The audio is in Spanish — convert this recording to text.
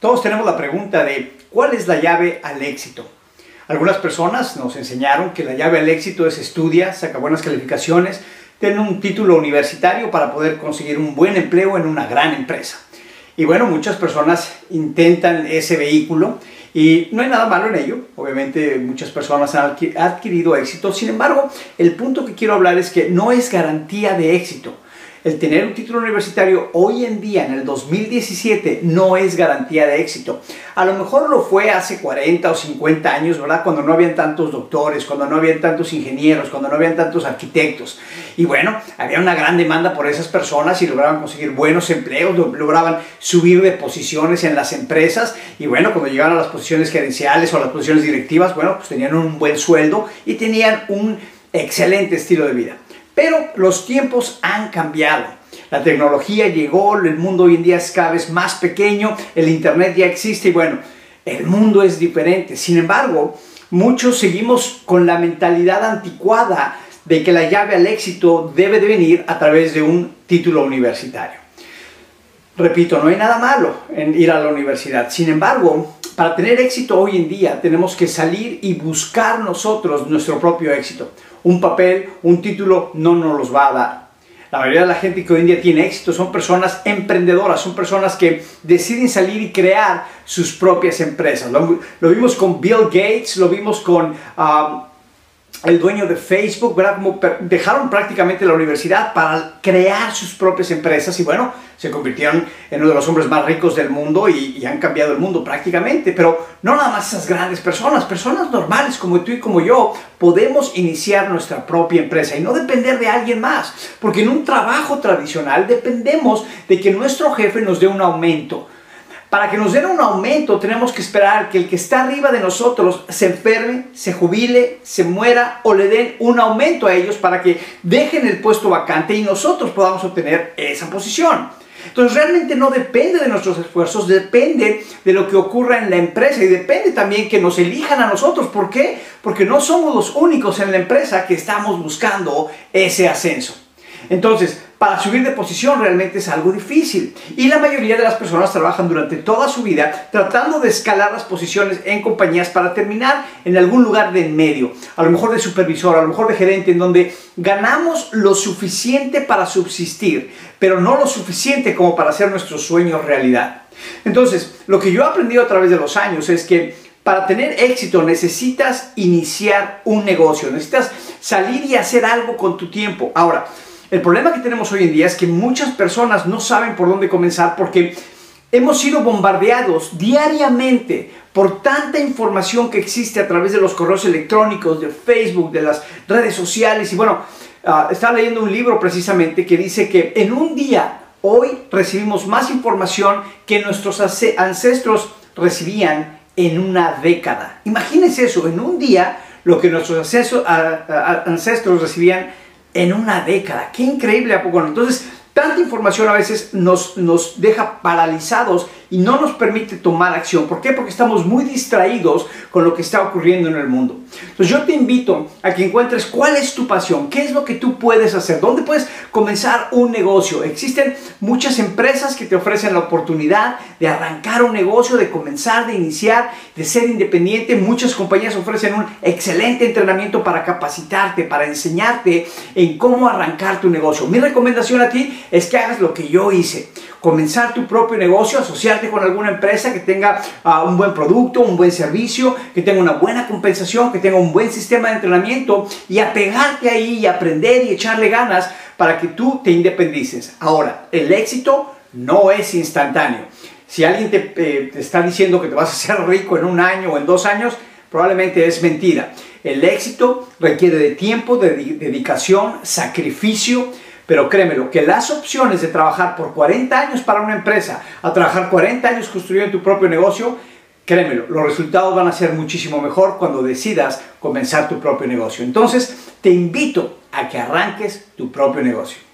Todos tenemos la pregunta de ¿cuál es la llave al éxito? Algunas personas nos enseñaron que la llave al éxito es estudia, saca buenas calificaciones, ten un título universitario para poder conseguir un buen empleo en una gran empresa. Y bueno, muchas personas intentan ese vehículo y no hay nada malo en ello. Obviamente muchas personas han adquirido éxito. Sin embargo, el punto que quiero hablar es que no es garantía de éxito el tener un título universitario hoy en día, en el 2017, no es garantía de éxito. A lo mejor lo fue hace 40 o 50 años, ¿verdad? Cuando no habían tantos doctores, cuando no habían tantos ingenieros, cuando no habían tantos arquitectos. Y bueno, había una gran demanda por esas personas y lograban conseguir buenos empleos, lograban subir de posiciones en las empresas. Y bueno, cuando llegaban a las posiciones gerenciales o a las posiciones directivas, bueno, pues tenían un buen sueldo y tenían un excelente estilo de vida. Pero los tiempos han cambiado. La tecnología llegó, el mundo hoy en día es cada vez más pequeño, el Internet ya existe y bueno, el mundo es diferente. Sin embargo, muchos seguimos con la mentalidad anticuada de que la llave al éxito debe de venir a través de un título universitario. Repito, no hay nada malo en ir a la universidad. Sin embargo, para tener éxito hoy en día tenemos que salir y buscar nosotros nuestro propio éxito un papel, un título, no nos los va a dar. La mayoría de la gente que hoy en día tiene éxito son personas emprendedoras, son personas que deciden salir y crear sus propias empresas. Lo, vimos con Bill Gates, lo vimos con um, el dueño de Facebook, ¿verdad? Como dejaron prácticamente la universidad para crear sus propias empresas y bueno, se convirtieron en uno de los hombres más ricos del mundo y, han cambiado el mundo prácticamente. Pero no nada más esas grandes personas, personas normales como tú y como yo, podemos iniciar nuestra propia empresa y no depender de alguien más. Porque en un trabajo tradicional dependemos de que nuestro jefe nos dé un aumento para que nos den un aumento tenemos que esperar que el que está arriba de nosotros se enferme, se jubile, se muera o le den un aumento a ellos para que dejen el puesto vacante y nosotros podamos obtener esa posición. Entonces realmente no depende de nuestros esfuerzos, depende de lo que ocurra en la empresa y depende también que nos elijan a nosotros. ¿Por qué? Porque no somos los únicos en la empresa que estamos buscando ese ascenso. Entonces, para subir de posición realmente es algo difícil. Y la mayoría de las personas trabajan durante toda su vida tratando de escalar las posiciones en compañías para terminar en algún lugar de en medio. A lo mejor de supervisor, a lo mejor de gerente, en donde ganamos lo suficiente para subsistir, pero no lo suficiente como para hacer nuestros sueños realidad. Entonces, lo que yo he aprendido a través de los años es que para tener éxito necesitas iniciar un negocio, necesitas salir y hacer algo con tu tiempo. Ahora, el problema que tenemos hoy en día es que muchas personas no saben por dónde comenzar porque hemos sido bombardeados diariamente por tanta información que existe a través de los correos electrónicos, de Facebook, de las redes sociales. Y bueno, uh, estaba leyendo un libro precisamente que dice que en un día, hoy recibimos más información que nuestros ancestros recibían en una década. Imagínense eso, en un día lo que nuestros ancestros recibían en una década. Qué increíble, ¿a poco Entonces, tanta información a veces nos, nos deja paralizados y no nos permite tomar acción. ¿Por qué? Porque estamos muy distraídos con lo que está ocurriendo en el mundo. Entonces yo te invito a que encuentres cuál es tu pasión, qué es lo que tú puedes hacer, dónde puedes comenzar un negocio. Existen muchas empresas que te ofrecen la oportunidad de arrancar un negocio, de comenzar, de iniciar, de ser independiente. Muchas compañías ofrecen un excelente entrenamiento para capacitarte, para enseñarte en cómo arrancar tu negocio. Mi recomendación a ti es que hagas lo que yo hice comenzar tu propio negocio, asociarte con alguna empresa que tenga ah, un buen producto, un buen servicio, que tenga una buena compensación, que tenga un buen sistema de entrenamiento y apegarte ahí y aprender y echarle ganas para que tú te independices. Ahora, el éxito no es instantáneo. Si alguien te, eh, te está diciendo que te vas a hacer rico en un año o en dos años, probablemente es mentira. El éxito requiere de tiempo, de dedicación, sacrificio, pero créemelo, que las opciones de trabajar por 40 años para una empresa, a trabajar 40 años construyendo tu propio negocio, créemelo, los resultados van a ser muchísimo mejor cuando decidas comenzar tu propio negocio. Entonces, te invito a que arranques tu propio negocio.